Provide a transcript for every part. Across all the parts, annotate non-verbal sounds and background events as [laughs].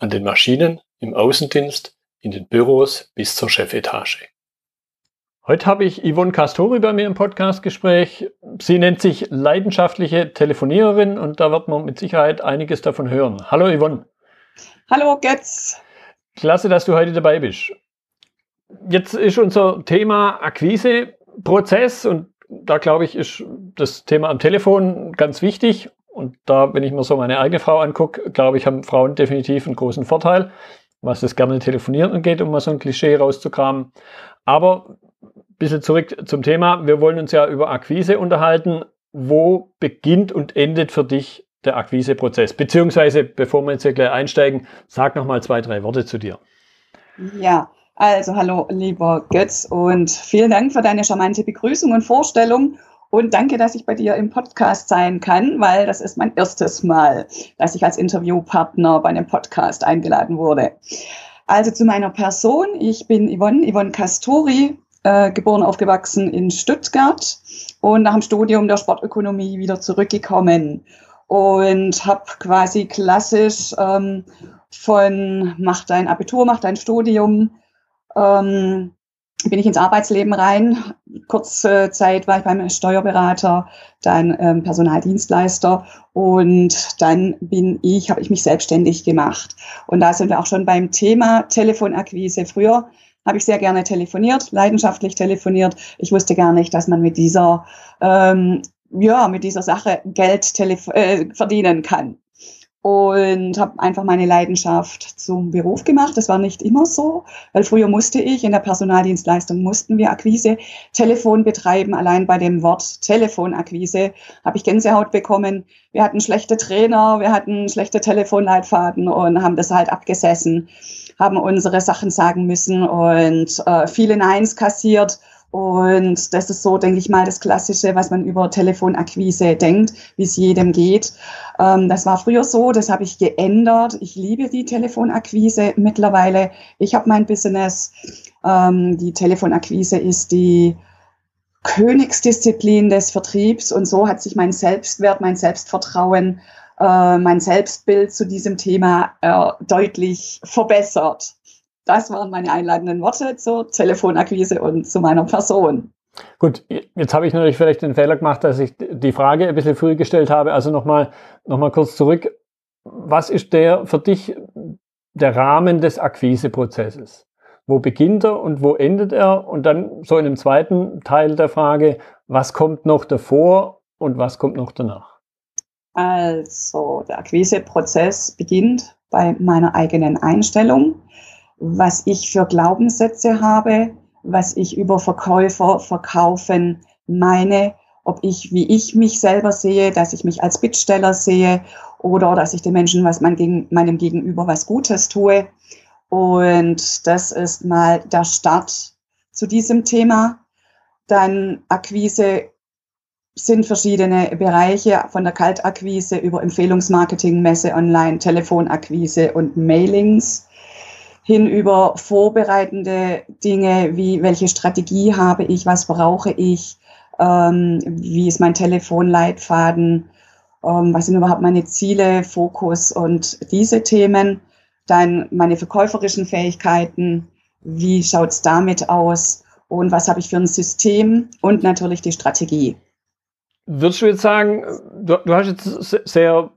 an den Maschinen, im Außendienst, in den Büros bis zur Chefetage. Heute habe ich Yvonne Castori bei mir im Podcastgespräch. Sie nennt sich leidenschaftliche Telefoniererin und da wird man mit Sicherheit einiges davon hören. Hallo Yvonne. Hallo Götz. Klasse, dass du heute dabei bist. Jetzt ist unser Thema Akquiseprozess und da glaube ich, ist das Thema am Telefon ganz wichtig und da, wenn ich mir so meine eigene Frau angucke, glaube ich, haben Frauen definitiv einen großen Vorteil, was das gerne telefonieren angeht, um mal so ein Klischee rauszukramen. Aber ein bisschen zurück zum Thema. Wir wollen uns ja über Akquise unterhalten. Wo beginnt und endet für dich der Akquiseprozess? Beziehungsweise, bevor wir jetzt hier gleich einsteigen, sag noch mal zwei, drei Worte zu dir. Ja, also hallo, lieber Götz und vielen Dank für deine charmante Begrüßung und Vorstellung. Und danke, dass ich bei dir im Podcast sein kann, weil das ist mein erstes Mal, dass ich als Interviewpartner bei einem Podcast eingeladen wurde. Also zu meiner Person. Ich bin Yvonne, Yvonne Castori, äh, geboren, aufgewachsen in Stuttgart und nach dem Studium der Sportökonomie wieder zurückgekommen und habe quasi klassisch ähm, von mach dein Abitur, mach dein Studium, ähm, bin ich ins Arbeitsleben rein. Kurze Zeit war ich beim Steuerberater, dann ähm, Personaldienstleister und dann bin ich, habe ich mich selbstständig gemacht. Und da sind wir auch schon beim Thema Telefonakquise. Früher habe ich sehr gerne telefoniert, leidenschaftlich telefoniert. Ich wusste gar nicht, dass man mit dieser ähm, ja mit dieser Sache Geld äh, verdienen kann und habe einfach meine Leidenschaft zum Beruf gemacht. Das war nicht immer so, weil früher musste ich in der Personaldienstleistung mussten wir Akquise, Telefon betreiben. Allein bei dem Wort Telefonakquise habe ich Gänsehaut bekommen. Wir hatten schlechte Trainer, wir hatten schlechte Telefonleitfaden und haben das halt abgesessen, haben unsere Sachen sagen müssen und äh, viele Neins kassiert und das ist so, denke ich mal, das Klassische, was man über Telefonakquise denkt, wie es jedem geht. Ähm, das war früher so, das habe ich geändert. Ich liebe die Telefonakquise mittlerweile. Ich habe mein Business. Ähm, die Telefonakquise ist die Königsdisziplin des Vertriebs und so hat sich mein Selbstwert, mein Selbstvertrauen, äh, mein Selbstbild zu diesem Thema äh, deutlich verbessert. Das waren meine einleitenden Worte zur Telefonakquise und zu meiner Person. Gut, jetzt habe ich natürlich vielleicht den Fehler gemacht, dass ich die Frage ein bisschen früh gestellt habe. Also nochmal noch mal kurz zurück. Was ist der für dich der Rahmen des Akquiseprozesses? Wo beginnt er und wo endet er? Und dann so in dem zweiten Teil der Frage, was kommt noch davor und was kommt noch danach? Also, der Akquiseprozess beginnt bei meiner eigenen Einstellung was ich für Glaubenssätze habe, was ich über Verkäufer, Verkaufen meine, ob ich, wie ich mich selber sehe, dass ich mich als Bittsteller sehe oder dass ich den Menschen, was man gegen, meinem Gegenüber was Gutes tue. Und das ist mal der Start zu diesem Thema. Dann Akquise sind verschiedene Bereiche von der Kaltakquise über Empfehlungsmarketing, Messe online, Telefonakquise und Mailings hin über vorbereitende Dinge, wie welche Strategie habe ich, was brauche ich, ähm, wie ist mein Telefonleitfaden, ähm, was sind überhaupt meine Ziele, Fokus und diese Themen. Dann meine verkäuferischen Fähigkeiten, wie schaut es damit aus und was habe ich für ein System und natürlich die Strategie. Würdest du jetzt sagen, du, du hast jetzt sehr,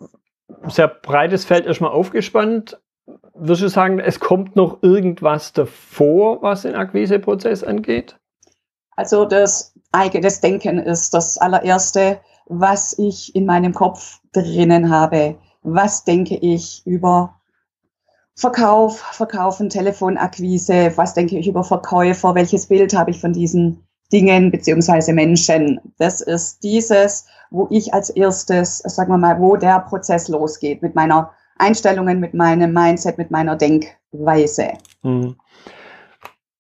sehr breites Feld erstmal aufgespannt würdest du sagen, es kommt noch irgendwas davor, was den Akquiseprozess angeht? Also das eigenes Denken ist das allererste, was ich in meinem Kopf drinnen habe. Was denke ich über Verkauf, Verkaufen, Telefonakquise? Was denke ich über Verkäufer? Welches Bild habe ich von diesen Dingen beziehungsweise Menschen? Das ist dieses, wo ich als erstes, sagen wir mal, wo der Prozess losgeht mit meiner Einstellungen, mit meinem Mindset, mit meiner Denkweise. Mhm.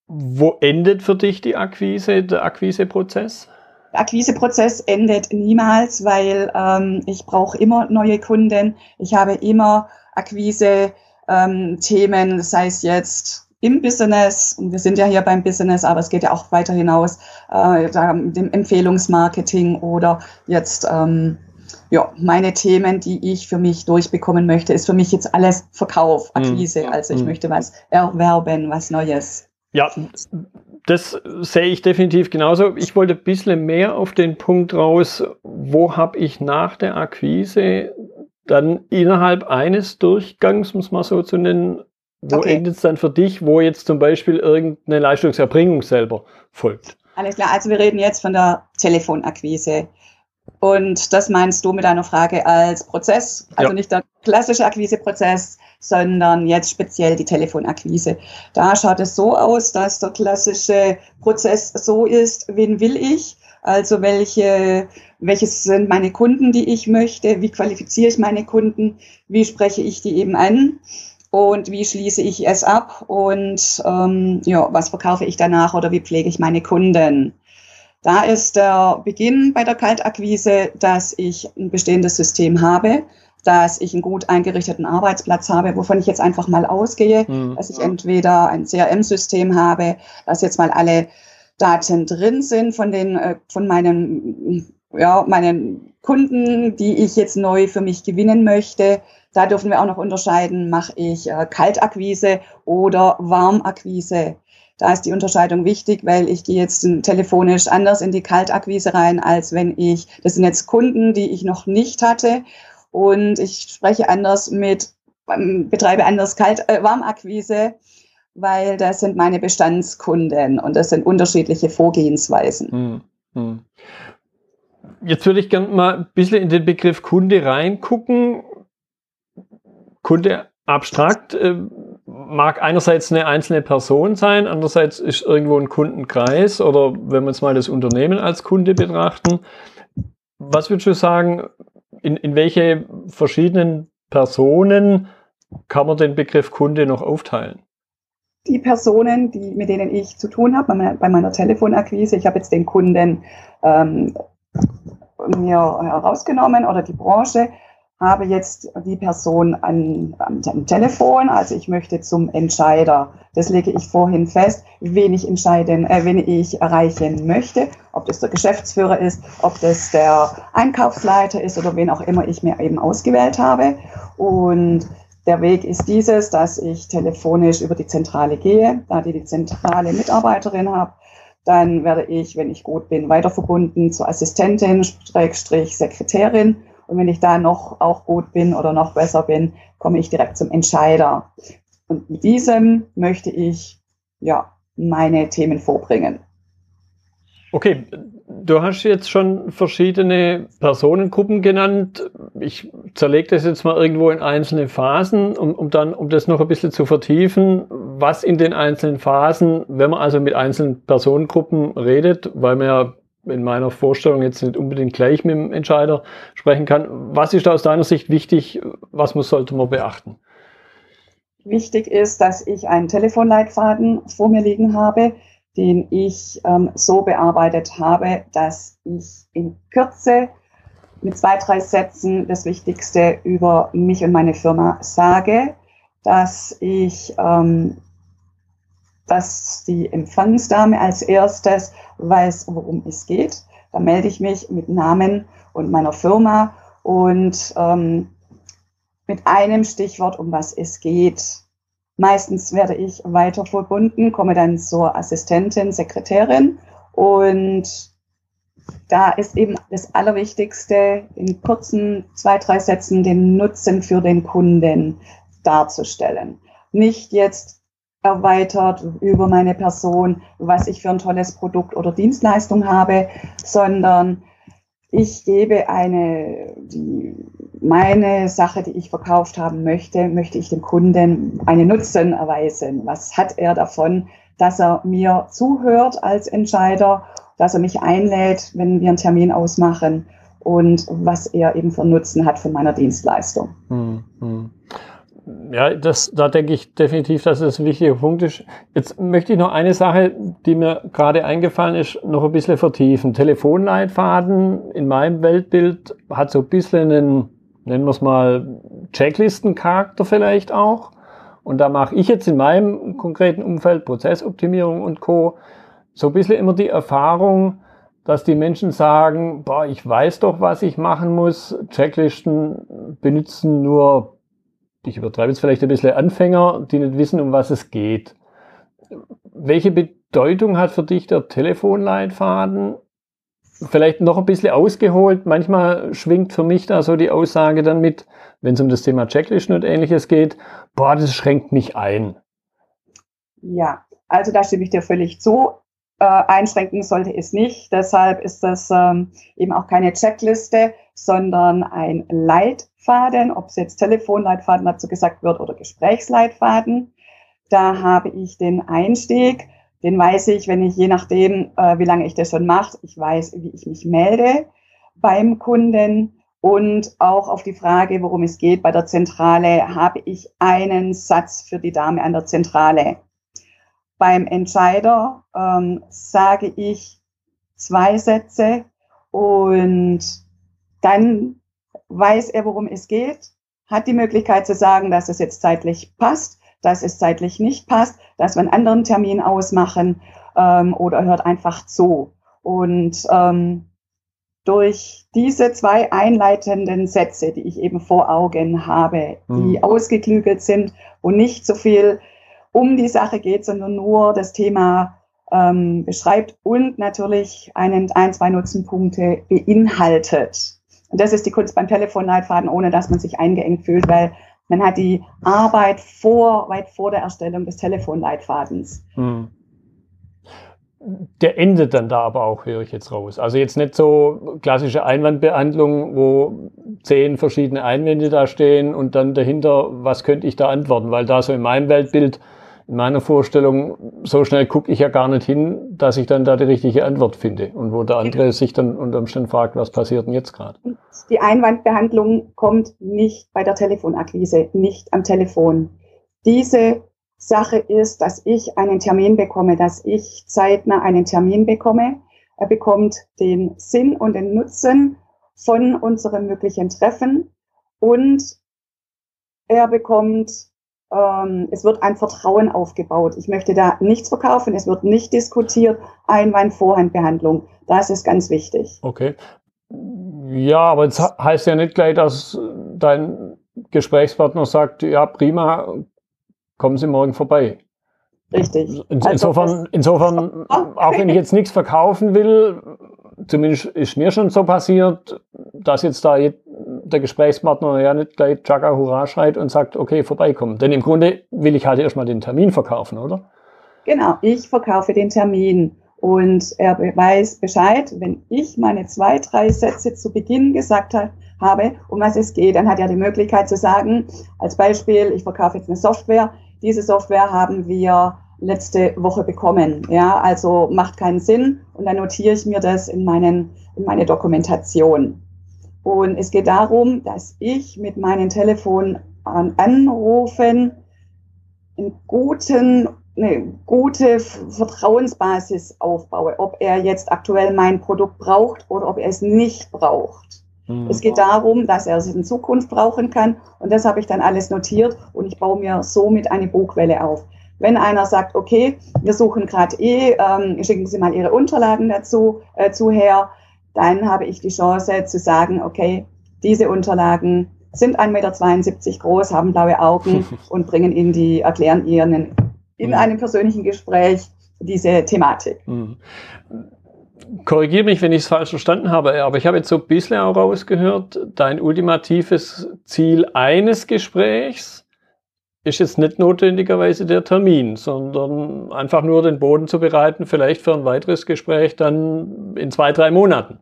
Wo endet für dich die Akquise, der Akquiseprozess? Der Akquiseprozess endet niemals, weil ähm, ich brauche immer neue Kunden. Ich habe immer Akquise-Themen, ähm, sei es jetzt im Business, und wir sind ja hier beim Business, aber es geht ja auch weiter hinaus, äh, dem Empfehlungsmarketing oder jetzt ähm, ja, meine Themen, die ich für mich durchbekommen möchte, ist für mich jetzt alles Verkauf, mhm. Akquise. Also ich mm. möchte was erwerben, was Neues. Ja, das sehe ich definitiv genauso. Ich wollte ein bisschen mehr auf den Punkt raus, wo habe ich nach der Akquise dann innerhalb eines Durchgangs, muss man so zu nennen, wo okay. endet es dann für dich, wo jetzt zum Beispiel irgendeine Leistungserbringung selber folgt? Alles klar, also wir reden jetzt von der Telefonakquise. Und das meinst du mit deiner Frage als Prozess, also ja. nicht der klassische Akquiseprozess, sondern jetzt speziell die Telefonakquise. Da schaut es so aus, dass der klassische Prozess so ist, wen will ich? Also welche, welches sind meine Kunden, die ich möchte? Wie qualifiziere ich meine Kunden? Wie spreche ich die eben an? Und wie schließe ich es ab? Und ähm, ja, was verkaufe ich danach oder wie pflege ich meine Kunden? Da ist der Beginn bei der Kaltakquise, dass ich ein bestehendes System habe, dass ich einen gut eingerichteten Arbeitsplatz habe, wovon ich jetzt einfach mal ausgehe, mhm. dass ich entweder ein CRM-System habe, dass jetzt mal alle Daten drin sind von den, äh, von meinen, ja, meinen Kunden, die ich jetzt neu für mich gewinnen möchte. Da dürfen wir auch noch unterscheiden, mache ich äh, Kaltakquise oder Warmakquise. Da ist die Unterscheidung wichtig, weil ich gehe jetzt telefonisch anders in die Kaltakquise rein, als wenn ich, das sind jetzt Kunden, die ich noch nicht hatte und ich spreche anders mit, ähm, betreibe anders Kalt, äh, Warmakquise, weil das sind meine Bestandskunden und das sind unterschiedliche Vorgehensweisen. Hm, hm. Jetzt würde ich gerne mal ein bisschen in den Begriff Kunde reingucken. Kunde abstrakt. Äh, mag einerseits eine einzelne Person sein, andererseits ist irgendwo ein Kundenkreis oder wenn wir jetzt mal das Unternehmen als Kunde betrachten. Was würdest du sagen, in, in welche verschiedenen Personen kann man den Begriff Kunde noch aufteilen? Die Personen, die, mit denen ich zu tun habe, bei meiner, bei meiner Telefonakquise, ich habe jetzt den Kunden ähm, mir herausgenommen oder die Branche, habe jetzt die Person an, am, am Telefon, also ich möchte zum Entscheider. Das lege ich vorhin fest, wen ich entscheiden, äh, wen ich erreichen möchte, ob das der Geschäftsführer ist, ob das der Einkaufsleiter ist oder wen auch immer ich mir eben ausgewählt habe. Und der Weg ist dieses, dass ich telefonisch über die Zentrale gehe, da die die zentrale Mitarbeiterin habe. Dann werde ich, wenn ich gut bin, weiter verbunden zur Assistentin, Sekretärin und wenn ich da noch auch gut bin oder noch besser bin, komme ich direkt zum Entscheider. Und mit diesem möchte ich ja meine Themen vorbringen. Okay, du hast jetzt schon verschiedene Personengruppen genannt. Ich zerlege das jetzt mal irgendwo in einzelne Phasen, um, um dann, um das noch ein bisschen zu vertiefen, was in den einzelnen Phasen, wenn man also mit einzelnen Personengruppen redet, weil man ja in meiner Vorstellung jetzt nicht unbedingt gleich mit dem Entscheider sprechen kann. Was ist da aus deiner Sicht wichtig? Was muss, sollte man beachten? Wichtig ist, dass ich einen Telefonleitfaden vor mir liegen habe, den ich ähm, so bearbeitet habe, dass ich in Kürze mit zwei, drei Sätzen das Wichtigste über mich und meine Firma sage, dass ich ähm, dass die Empfangsdame als erstes weiß, worum es geht. Da melde ich mich mit Namen und meiner Firma und ähm, mit einem Stichwort, um was es geht. Meistens werde ich weiter verbunden, komme dann zur Assistentin, Sekretärin und da ist eben das Allerwichtigste, in kurzen zwei, drei Sätzen den Nutzen für den Kunden darzustellen. Nicht jetzt erweitert über meine Person, was ich für ein tolles Produkt oder Dienstleistung habe, sondern ich gebe eine, die, meine Sache, die ich verkauft haben möchte, möchte ich dem Kunden einen Nutzen erweisen. Was hat er davon, dass er mir zuhört als Entscheider, dass er mich einlädt, wenn wir einen Termin ausmachen und was er eben für Nutzen hat von meiner Dienstleistung. Hm, hm. Ja, das, da denke ich definitiv, dass es ein wichtiger Punkt ist. Jetzt möchte ich noch eine Sache, die mir gerade eingefallen ist, noch ein bisschen vertiefen. Telefonleitfaden in meinem Weltbild hat so ein bisschen einen, nennen wir es mal, Checklistencharakter vielleicht auch. Und da mache ich jetzt in meinem konkreten Umfeld Prozessoptimierung und Co. so ein bisschen immer die Erfahrung, dass die Menschen sagen, boah, ich weiß doch, was ich machen muss. Checklisten benutzen nur, ich übertreibe jetzt vielleicht ein bisschen Anfänger, die nicht wissen, um was es geht. Welche Bedeutung hat für dich der Telefonleitfaden? Vielleicht noch ein bisschen ausgeholt. Manchmal schwingt für mich da so die Aussage dann mit, wenn es um das Thema Checklisten und ähnliches geht, boah, das schränkt mich ein. Ja, also da stimme ich dir völlig zu äh, einschränken sollte es nicht. Deshalb ist das ähm, eben auch keine Checkliste, sondern ein Leitfaden, ob es jetzt Telefonleitfaden dazu gesagt wird oder Gesprächsleitfaden. Da habe ich den Einstieg, den weiß ich, wenn ich je nachdem, äh, wie lange ich das schon mache, ich weiß, wie ich mich melde beim Kunden. Und auch auf die Frage, worum es geht bei der Zentrale, habe ich einen Satz für die Dame an der Zentrale beim Entscheider ähm, sage ich zwei Sätze und dann weiß er, worum es geht, hat die Möglichkeit zu sagen, dass es jetzt zeitlich passt, dass es zeitlich nicht passt, dass wir einen anderen Termin ausmachen ähm, oder hört einfach zu. Und ähm, durch diese zwei einleitenden Sätze, die ich eben vor Augen habe, die mhm. ausgeklügelt sind und nicht so viel um die Sache geht, sondern nur das Thema ähm, beschreibt und natürlich einen, ein, zwei Nutzenpunkte beinhaltet. Und das ist die Kunst beim Telefonleitfaden, ohne dass man sich eingeengt fühlt, weil man hat die Arbeit vor, weit vor der Erstellung des Telefonleitfadens. Hm. Der endet dann da aber auch, höre ich jetzt raus. Also jetzt nicht so klassische Einwandbehandlung, wo zehn verschiedene Einwände da stehen und dann dahinter, was könnte ich da antworten? Weil da so in meinem Weltbild in meiner Vorstellung, so schnell gucke ich ja gar nicht hin, dass ich dann da die richtige Antwort finde. Und wo der andere sich dann unter Umständen fragt, was passiert denn jetzt gerade? Die Einwandbehandlung kommt nicht bei der Telefonakquise, nicht am Telefon. Diese Sache ist, dass ich einen Termin bekomme, dass ich zeitnah einen Termin bekomme. Er bekommt den Sinn und den Nutzen von unserem möglichen Treffen und er bekommt ähm, es wird ein Vertrauen aufgebaut. Ich möchte da nichts verkaufen, es wird nicht diskutiert. Einwand-Vorhandbehandlung, das ist ganz wichtig. Okay. Ja, aber es heißt ja nicht gleich, dass dein Gesprächspartner sagt, ja, prima, kommen Sie morgen vorbei. Richtig. Insofern, also insofern [laughs] auch wenn ich jetzt nichts verkaufen will, zumindest ist mir schon so passiert, dass jetzt da der Gesprächspartner ja nicht gleich Chaka Hurra schreit und sagt, okay, vorbeikommen. Denn im Grunde will ich halt erstmal den Termin verkaufen, oder? Genau, ich verkaufe den Termin. Und er weiß Bescheid, wenn ich meine zwei, drei Sätze zu Beginn gesagt habe, um was es geht, dann hat er die Möglichkeit zu sagen, als Beispiel, ich verkaufe jetzt eine Software. Diese Software haben wir letzte Woche bekommen. Ja, also macht keinen Sinn. Und dann notiere ich mir das in, meinen, in meine Dokumentation. Und es geht darum, dass ich mit meinen Telefonanrufen einen guten, eine gute Vertrauensbasis aufbaue, ob er jetzt aktuell mein Produkt braucht oder ob er es nicht braucht. Mhm. Es geht darum, dass er es in Zukunft brauchen kann und das habe ich dann alles notiert und ich baue mir somit eine Bugwelle auf. Wenn einer sagt, okay, wir suchen gerade eh, ähm, schicken Sie mal Ihre Unterlagen dazu äh, zu her, dann habe ich die Chance zu sagen, okay, diese Unterlagen sind 1,72 Meter groß, haben blaue Augen [laughs] und bringen Ihnen die, erklären Ihnen in mhm. einem persönlichen Gespräch diese Thematik. Mhm. Korrigiere mich, wenn ich es falsch verstanden habe, aber ich habe jetzt so ein bisschen auch rausgehört, dein ultimatives Ziel eines Gesprächs ist jetzt nicht notwendigerweise der Termin, sondern einfach nur den Boden zu bereiten, vielleicht für ein weiteres Gespräch dann in zwei, drei Monaten.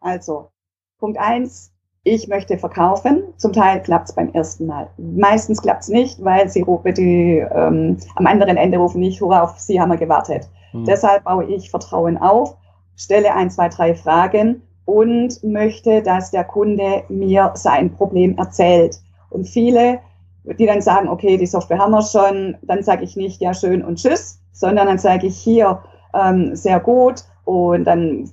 Also, Punkt eins, ich möchte verkaufen. Zum Teil klappt es beim ersten Mal. Meistens klappt es nicht, weil sie die, ähm, am anderen Ende rufen nicht, hurra, auf Sie haben wir gewartet. Hm. Deshalb baue ich Vertrauen auf, stelle ein, zwei, drei Fragen und möchte, dass der Kunde mir sein Problem erzählt. Und viele, die dann sagen, okay, die Software haben wir schon, dann sage ich nicht, ja schön und tschüss, sondern dann sage ich hier ähm, sehr gut und dann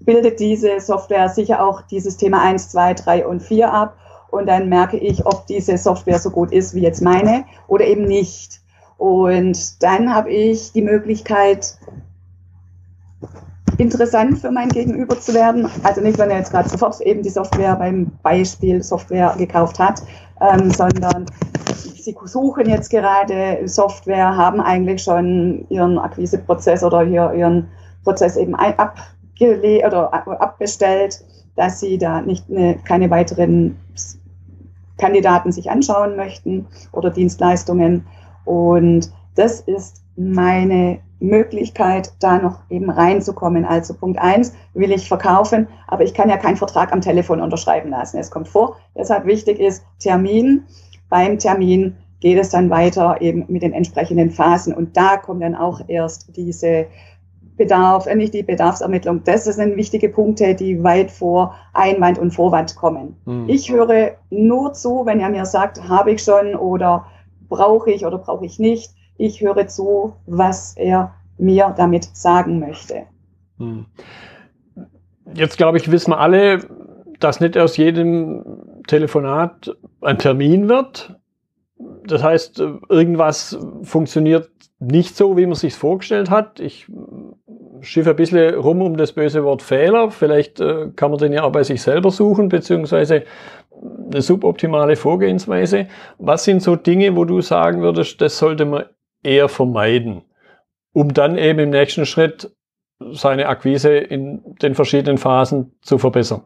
bildet diese Software sicher auch dieses Thema 1, 2, 3 und 4 ab und dann merke ich, ob diese Software so gut ist wie jetzt meine oder eben nicht. Und dann habe ich die Möglichkeit, interessant für mein Gegenüber zu werden. Also nicht, wenn er jetzt gerade sofort eben die Software beim Beispiel Software gekauft hat, ähm, sondern sie suchen jetzt gerade Software, haben eigentlich schon ihren Akquiseprozess oder ihren Prozess eben oder abbestellt, dass sie da nicht eine, keine weiteren Kandidaten sich anschauen möchten oder Dienstleistungen. Und das ist meine Möglichkeit, da noch eben reinzukommen. Also Punkt eins will ich verkaufen, aber ich kann ja keinen Vertrag am Telefon unterschreiben lassen. Es kommt vor. Deshalb wichtig ist Termin. Beim Termin geht es dann weiter eben mit den entsprechenden Phasen und da kommt dann auch erst diese Bedarf, äh, nicht die Bedarfsermittlung. Das sind wichtige Punkte, die weit vor Einwand und Vorwand kommen. Mhm. Ich höre nur zu, wenn er mir sagt, habe ich schon oder brauche ich oder brauche ich nicht. Ich höre zu, was er mir damit sagen möchte. Mhm. Jetzt glaube ich, wissen wir alle, dass nicht aus jedem Telefonat ein Termin wird. Das heißt, irgendwas funktioniert nicht so, wie man sich vorgestellt hat. Ich schiffe ein bisschen rum um das böse Wort Fehler. Vielleicht äh, kann man den ja auch bei sich selber suchen, beziehungsweise eine suboptimale Vorgehensweise. Was sind so Dinge, wo du sagen würdest, das sollte man eher vermeiden, um dann eben im nächsten Schritt seine Akquise in den verschiedenen Phasen zu verbessern?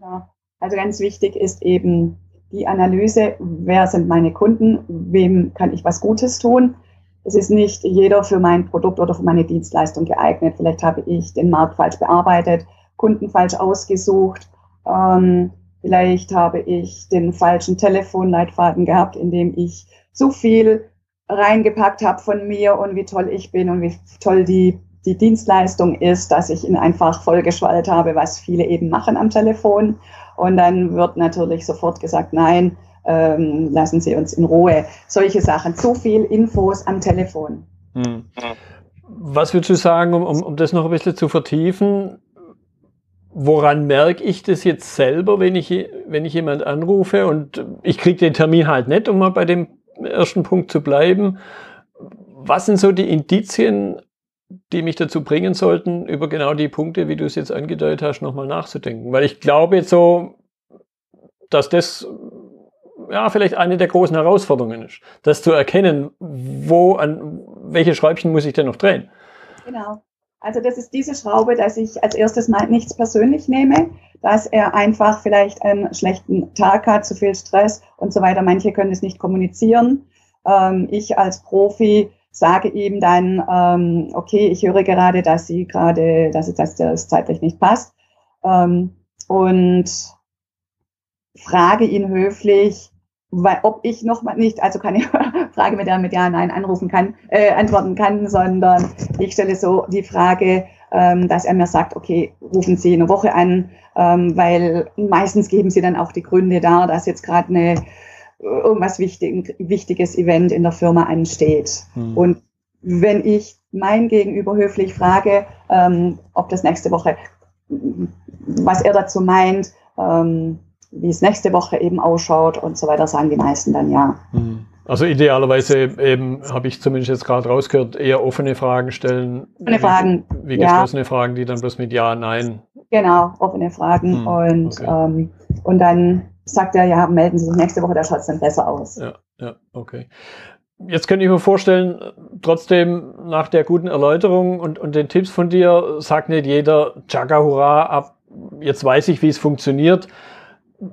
Ja, also ganz wichtig ist eben die Analyse, wer sind meine Kunden, wem kann ich was Gutes tun es ist nicht jeder für mein Produkt oder für meine Dienstleistung geeignet. Vielleicht habe ich den Markt falsch bearbeitet, Kunden falsch ausgesucht. Ähm, vielleicht habe ich den falschen Telefonleitfaden gehabt, in dem ich zu viel reingepackt habe von mir und wie toll ich bin und wie toll die, die Dienstleistung ist, dass ich ihn einfach vollgeschwallt habe, was viele eben machen am Telefon. Und dann wird natürlich sofort gesagt, nein, ähm, lassen Sie uns in Ruhe. Solche Sachen. Zu viel Infos am Telefon. Hm. Was würdest du sagen, um, um, das noch ein bisschen zu vertiefen? Woran merke ich das jetzt selber, wenn ich, wenn ich jemand anrufe und ich kriege den Termin halt nicht, um mal bei dem ersten Punkt zu bleiben? Was sind so die Indizien, die mich dazu bringen sollten, über genau die Punkte, wie du es jetzt angedeutet hast, nochmal nachzudenken? Weil ich glaube jetzt so, dass das ja, vielleicht eine der großen Herausforderungen ist, das zu erkennen, wo, an welche Schräubchen muss ich denn noch drehen. Genau. Also das ist diese Schraube, dass ich als erstes mal nichts persönlich nehme, dass er einfach vielleicht einen schlechten Tag hat, zu viel Stress und so weiter. Manche können es nicht kommunizieren. Ähm, ich als Profi sage ihm dann, ähm, okay, ich höre gerade, dass sie gerade, dass, dass das zeitlich nicht passt. Ähm, und frage ihn höflich, weil, ob ich noch mal nicht, also keine [laughs] Frage mit der mit Ja, Nein anrufen kann, äh, antworten kann, sondern ich stelle so die Frage, ähm, dass er mir sagt, okay, rufen Sie eine Woche an, ähm, weil meistens geben Sie dann auch die Gründe dar, dass jetzt gerade eine irgendwas wichtig, wichtiges Event in der Firma ansteht. Hm. Und wenn ich mein Gegenüber höflich frage, ähm, ob das nächste Woche, was er dazu meint, ähm, wie es nächste Woche eben ausschaut und so weiter, sagen die meisten dann ja. Mhm. Also idealerweise eben, habe ich zumindest jetzt gerade rausgehört, eher offene Fragen stellen. Offene Fragen. Wie, wie geschlossene ja. Fragen, die dann bloß mit Ja, Nein. Genau, offene Fragen. Hm, und, okay. ähm, und dann sagt er, ja, melden Sie sich nächste Woche, da schaut es dann besser aus. Ja, ja, okay. Jetzt könnte ich mir vorstellen, trotzdem nach der guten Erläuterung und, und den Tipps von dir, sagt nicht jeder, Chaka Hurra, ab, jetzt weiß ich, wie es funktioniert.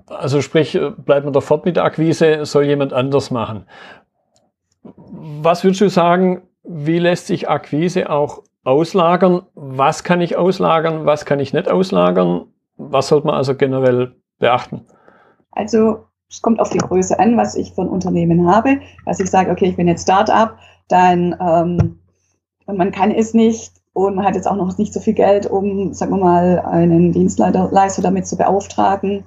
Also sprich, äh, bleibt man da fort mit der Akquise, soll jemand anders machen. Was würdest du sagen, wie lässt sich Akquise auch auslagern? Was kann ich auslagern, was kann ich nicht auslagern? Was sollte man also generell beachten? Also es kommt auf die Größe an, was ich für ein Unternehmen habe. Was ich sage, okay, ich bin jetzt Start-up, dann ähm, und man kann es nicht und man hat jetzt auch noch nicht so viel Geld, um, sagen wir mal, einen Dienstleister damit zu beauftragen,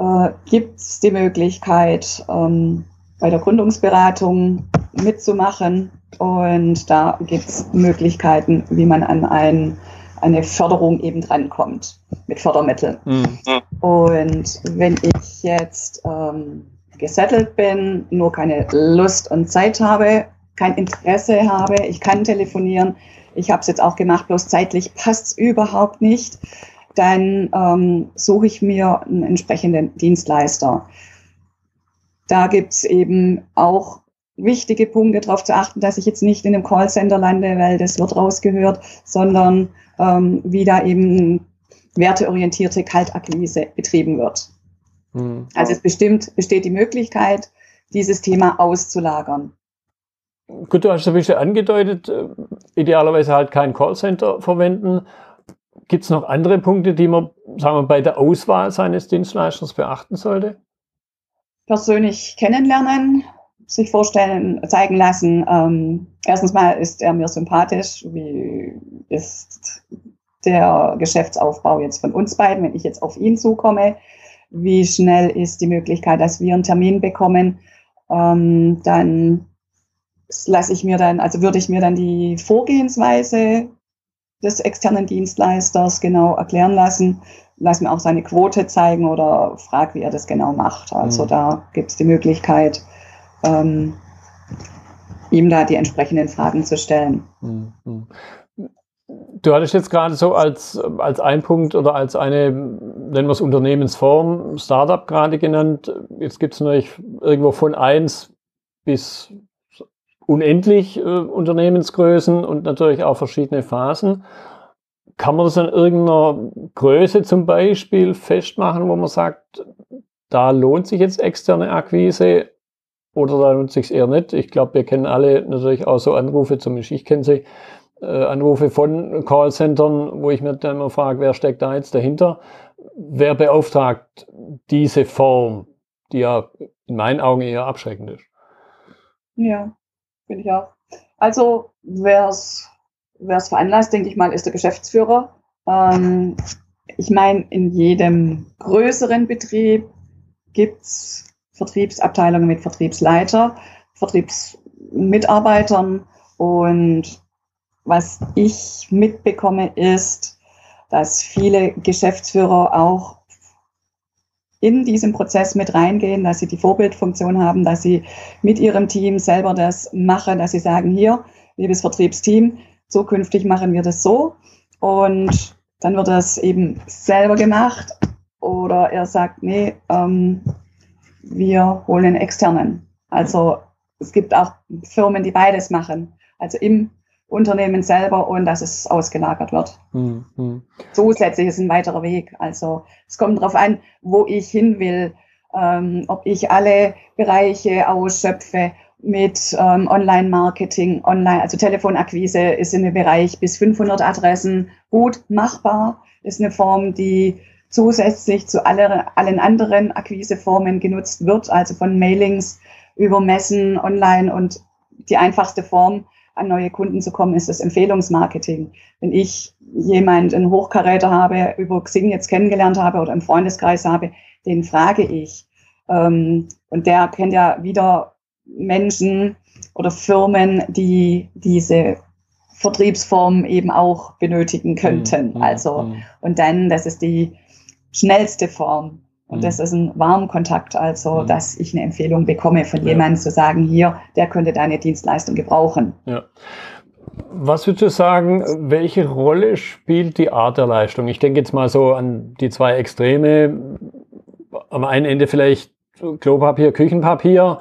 äh, gibt es die Möglichkeit, ähm, bei der Gründungsberatung mitzumachen. Und da gibt es Möglichkeiten, wie man an ein, eine Förderung eben drankommt mit Fördermitteln. Mhm. Und wenn ich jetzt ähm, gesettelt bin, nur keine Lust und Zeit habe, kein Interesse habe, ich kann telefonieren, ich habe es jetzt auch gemacht, bloß zeitlich passt es überhaupt nicht, dann ähm, suche ich mir einen entsprechenden Dienstleister. Da gibt es eben auch wichtige Punkte darauf zu achten, dass ich jetzt nicht in einem Callcenter lande, weil das wird rausgehört, sondern ähm, wie da eben werteorientierte Kaltakquise betrieben wird. Mhm. Also es bestimmt besteht die Möglichkeit, dieses Thema auszulagern. Gut, du hast ein bisschen angedeutet, äh, idealerweise halt kein Callcenter verwenden. Gibt es noch andere Punkte, die man sagen wir, bei der Auswahl seines Dienstleisters beachten sollte? Persönlich kennenlernen, sich vorstellen, zeigen lassen. Ähm, erstens mal ist er mir sympathisch, wie ist der Geschäftsaufbau jetzt von uns beiden, wenn ich jetzt auf ihn zukomme. Wie schnell ist die Möglichkeit, dass wir einen Termin bekommen? Ähm, dann lasse ich mir dann, also würde ich mir dann die Vorgehensweise des externen Dienstleisters genau erklären lassen, lass mir auch seine Quote zeigen oder frag, wie er das genau macht. Also mhm. da gibt es die Möglichkeit, ähm, ihm da die entsprechenden Fragen zu stellen. Mhm. Du hattest jetzt gerade so als, als ein Punkt oder als eine, nennen wir es Unternehmensform, Startup gerade genannt. Jetzt gibt es natürlich irgendwo von eins bis unendlich äh, Unternehmensgrößen und natürlich auch verschiedene Phasen. Kann man das an irgendeiner Größe zum Beispiel festmachen, wo man sagt, da lohnt sich jetzt externe Akquise oder da lohnt sich eher nicht? Ich glaube, wir kennen alle natürlich auch so Anrufe, zumindest ich kenne sie, äh, Anrufe von Callcentern, wo ich mir dann immer frage, wer steckt da jetzt dahinter? Wer beauftragt diese Form, die ja in meinen Augen eher abschreckend ist? Ja, finde ich auch. Also, wer es veranlasst, denke ich mal, ist der Geschäftsführer. Ähm, ich meine, in jedem größeren Betrieb gibt es Vertriebsabteilungen mit Vertriebsleiter, Vertriebsmitarbeitern und was ich mitbekomme ist, dass viele Geschäftsführer auch in diesem Prozess mit reingehen, dass sie die Vorbildfunktion haben, dass sie mit ihrem Team selber das machen, dass sie sagen, hier, liebes Vertriebsteam, zukünftig machen wir das so. Und dann wird das eben selber gemacht. Oder er sagt, nee, ähm, wir holen einen externen. Also es gibt auch Firmen, die beides machen. Also im Unternehmen selber und dass es ausgelagert wird. Mhm. Zusätzlich ist ein weiterer Weg. Also es kommt darauf an, wo ich hin will, ähm, ob ich alle Bereiche ausschöpfe mit ähm, Online-Marketing, Online, also Telefonakquise ist in dem Bereich bis 500 Adressen gut machbar, ist eine Form, die zusätzlich zu alle, allen anderen Akquiseformen genutzt wird, also von Mailings über Messen, Online und die einfachste Form an neue Kunden zu kommen, ist das Empfehlungsmarketing. Wenn ich jemand, einen Hochkaräter habe, über Xing jetzt kennengelernt habe oder im Freundeskreis habe, den frage ich. Ähm, und der kennt ja wieder Menschen oder Firmen, die diese Vertriebsform eben auch benötigen könnten. Mhm. Also, mhm. und dann, das ist die schnellste Form. Und mhm. das ist ein Warmkontakt, also mhm. dass ich eine Empfehlung bekomme von ja. jemandem zu sagen, hier, der könnte deine Dienstleistung gebrauchen. Ja. Was würdest du sagen, welche Rolle spielt die Art der Leistung? Ich denke jetzt mal so an die zwei Extreme. Am einen Ende vielleicht Klopapier, Küchenpapier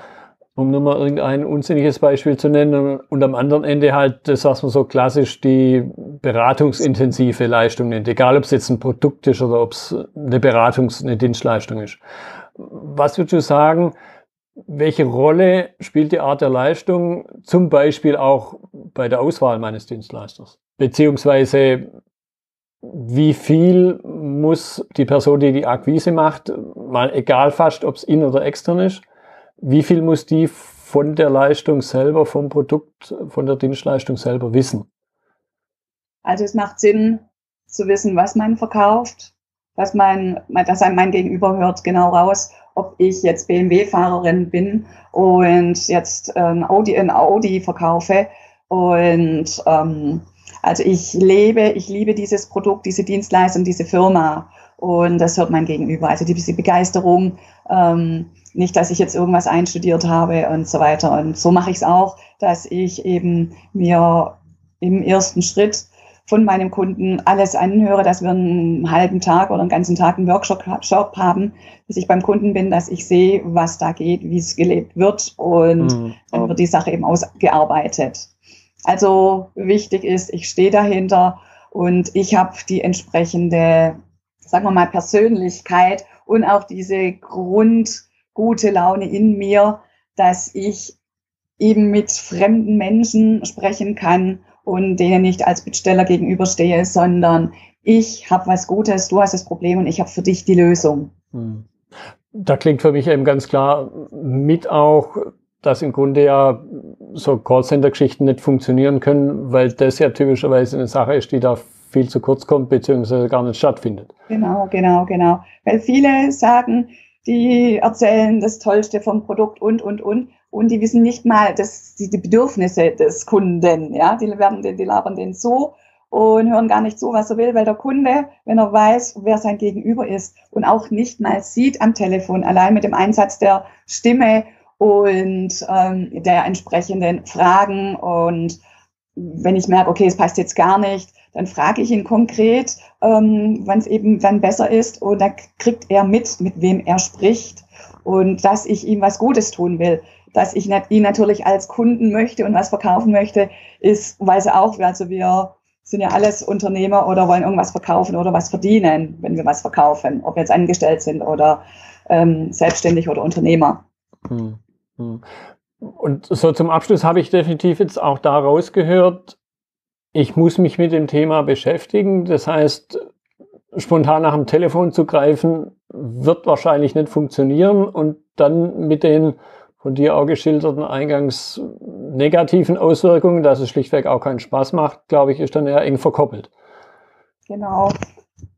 um nur mal irgendein unsinniges Beispiel zu nennen. Und am anderen Ende halt das, was man so klassisch die beratungsintensive Leistung nennt. Egal, ob es jetzt ein Produkt ist oder ob es eine Beratungs-, eine Dienstleistung ist. Was würdest du sagen, welche Rolle spielt die Art der Leistung zum Beispiel auch bei der Auswahl meines Dienstleisters? Beziehungsweise wie viel muss die Person, die die Akquise macht, mal egal fast, ob es in oder extern ist, wie viel muss die von der Leistung selber, vom Produkt, von der Dienstleistung selber wissen? Also es macht Sinn zu wissen, was man verkauft, dass man, dass mein Gegenüber hört genau raus, ob ich jetzt BMW-Fahrerin bin und jetzt ein Audi, ein Audi verkaufe. Und ähm, also ich lebe, ich liebe dieses Produkt, diese Dienstleistung, diese Firma. Und das hört mein Gegenüber. Also diese Begeisterung, ähm, nicht, dass ich jetzt irgendwas einstudiert habe und so weiter. Und so mache ich es auch, dass ich eben mir im ersten Schritt von meinem Kunden alles anhöre, dass wir einen halben Tag oder einen ganzen Tag einen Workshop haben, bis ich beim Kunden bin, dass ich sehe, was da geht, wie es gelebt wird und mhm. dann wird die Sache eben ausgearbeitet. Also wichtig ist, ich stehe dahinter und ich habe die entsprechende, sagen wir mal, Persönlichkeit und auch diese grundgute Laune in mir, dass ich eben mit fremden Menschen sprechen kann und denen nicht als Bittsteller gegenüberstehe, sondern ich habe was Gutes, du hast das Problem und ich habe für dich die Lösung. Hm. Da klingt für mich eben ganz klar mit auch, dass im Grunde ja so Callcenter-Geschichten nicht funktionieren können, weil das ja typischerweise eine Sache ist, die da viel zu kurz kommt, beziehungsweise gar nicht stattfindet. Genau, genau, genau. Weil viele sagen, die erzählen das Tollste vom Produkt und, und, und und die wissen nicht mal dass die, die Bedürfnisse des Kunden, ja, die werden, die, die labern den so und hören gar nicht zu, was er will, weil der Kunde, wenn er weiß, wer sein Gegenüber ist und auch nicht mal sieht am Telefon, allein mit dem Einsatz der Stimme und ähm, der entsprechenden Fragen und wenn ich merke, okay, es passt jetzt gar nicht, dann frage ich ihn konkret, ähm, wann es eben dann besser ist und dann kriegt er mit, mit wem er spricht und dass ich ihm was Gutes tun will dass ich ihn natürlich als Kunden möchte und was verkaufen möchte, ist, weiß er auch, also wir sind ja alles Unternehmer oder wollen irgendwas verkaufen oder was verdienen, wenn wir was verkaufen, ob wir jetzt angestellt sind oder ähm, selbstständig oder Unternehmer. Hm, hm. Und so zum Abschluss habe ich definitiv jetzt auch da rausgehört, ich muss mich mit dem Thema beschäftigen. Das heißt, spontan nach dem Telefon zu greifen, wird wahrscheinlich nicht funktionieren und dann mit den von dir auch geschilderten eingangs negativen Auswirkungen, dass es schlichtweg auch keinen Spaß macht, glaube ich, ist dann eher eng verkoppelt. Genau.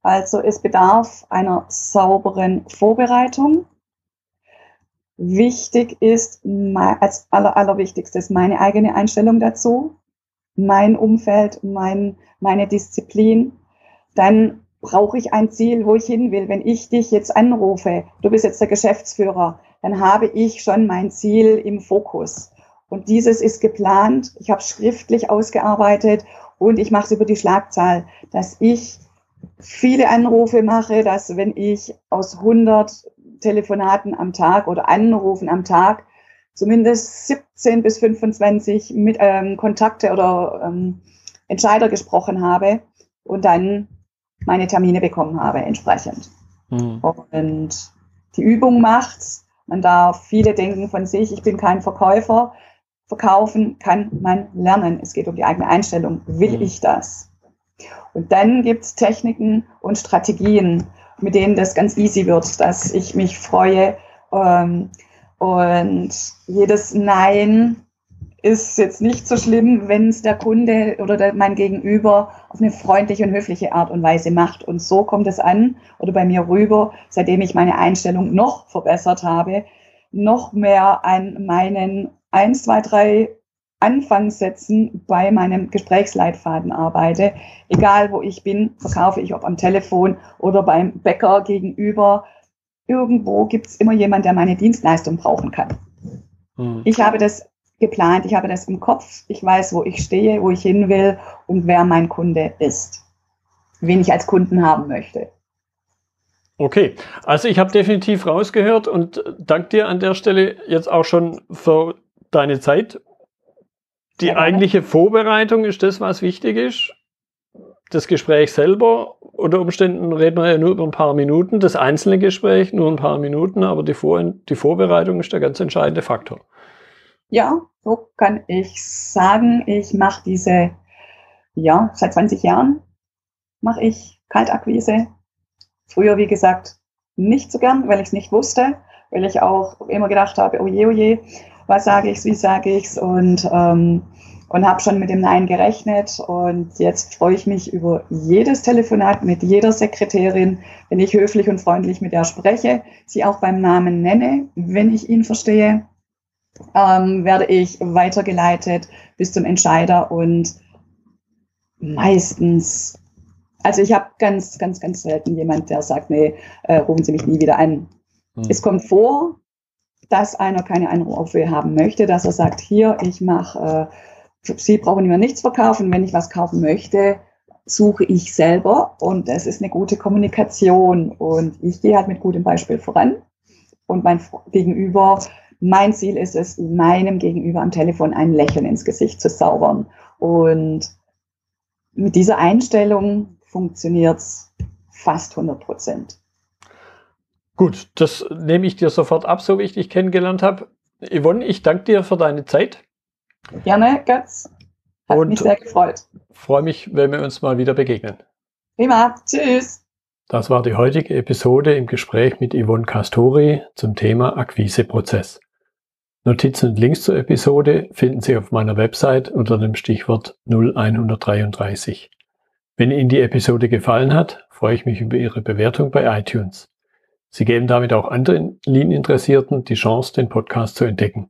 Also es bedarf einer sauberen Vorbereitung. Wichtig ist als aller, allerwichtigstes meine eigene Einstellung dazu, mein Umfeld, mein, meine Disziplin. Dann brauche ich ein Ziel, wo ich hin will. Wenn ich dich jetzt anrufe, du bist jetzt der Geschäftsführer, dann habe ich schon mein Ziel im Fokus. Und dieses ist geplant, ich habe schriftlich ausgearbeitet und ich mache es über die Schlagzahl, dass ich viele Anrufe mache, dass wenn ich aus 100 Telefonaten am Tag oder Anrufen am Tag zumindest 17 bis 25 mit, ähm, Kontakte oder ähm, Entscheider gesprochen habe und dann meine Termine bekommen habe entsprechend. Mhm. Und die Übung macht's man darf viele denken von sich, ich bin kein Verkäufer. Verkaufen kann man lernen. Es geht um die eigene Einstellung. Will mhm. ich das? Und dann gibt es Techniken und Strategien, mit denen das ganz easy wird, dass ich mich freue. Ähm, und jedes Nein ist jetzt nicht so schlimm, wenn es der Kunde oder der, mein Gegenüber auf eine freundliche und höfliche Art und Weise macht. Und so kommt es an oder bei mir rüber, seitdem ich meine Einstellung noch verbessert habe, noch mehr an meinen 1, 2, 3 Anfangssätzen bei meinem Gesprächsleitfaden arbeite. Egal wo ich bin, verkaufe ich ob am Telefon oder beim Bäcker gegenüber. Irgendwo gibt es immer jemand, der meine Dienstleistung brauchen kann. Hm. Ich habe das geplant, ich habe das im Kopf, ich weiß, wo ich stehe, wo ich hin will und wer mein Kunde ist, wen ich als Kunden haben möchte. Okay, also ich habe definitiv rausgehört und danke dir an der Stelle jetzt auch schon für deine Zeit. Die ja, eigentliche Vorbereitung ist das, was wichtig ist. Das Gespräch selber, unter Umständen reden wir ja nur über ein paar Minuten, das einzelne Gespräch nur ein paar Minuten, aber die, Vor die Vorbereitung ist der ganz entscheidende Faktor. Ja, so kann ich sagen. Ich mache diese, ja, seit 20 Jahren mache ich Kaltakquise. Früher, wie gesagt, nicht so gern, weil ich es nicht wusste, weil ich auch immer gedacht habe, oh je, oh je, was sage ich, wie sage ich es und ähm, und habe schon mit dem Nein gerechnet. Und jetzt freue ich mich über jedes Telefonat mit jeder Sekretärin, wenn ich höflich und freundlich mit ihr spreche, sie auch beim Namen nenne, wenn ich ihn verstehe, ähm, werde ich weitergeleitet bis zum Entscheider und meistens, also ich habe ganz, ganz, ganz selten jemand, der sagt, nee, äh, rufen Sie mich nie wieder an. Hm. Es kommt vor, dass einer keine Anrufe haben möchte, dass er sagt, hier, ich mache, äh, Sie brauchen mir nichts verkaufen, wenn ich was kaufen möchte, suche ich selber und es ist eine gute Kommunikation und ich gehe halt mit gutem Beispiel voran und mein Gegenüber, mein Ziel ist es, meinem Gegenüber am Telefon ein Lächeln ins Gesicht zu zaubern und mit dieser Einstellung funktioniert es fast 100 Prozent. Gut, das nehme ich dir sofort ab, so wie ich dich kennengelernt habe. Yvonne, ich danke dir für deine Zeit. Gerne, Götz. Hat Und mich sehr gefreut. Freue mich, wenn wir uns mal wieder begegnen. Prima. Tschüss. Das war die heutige Episode im Gespräch mit Yvonne Castori zum Thema Akquiseprozess. Notizen und Links zur Episode finden Sie auf meiner Website unter dem Stichwort 0133. Wenn Ihnen die Episode gefallen hat, freue ich mich über Ihre Bewertung bei iTunes. Sie geben damit auch anderen Lean-Interessierten die Chance, den Podcast zu entdecken.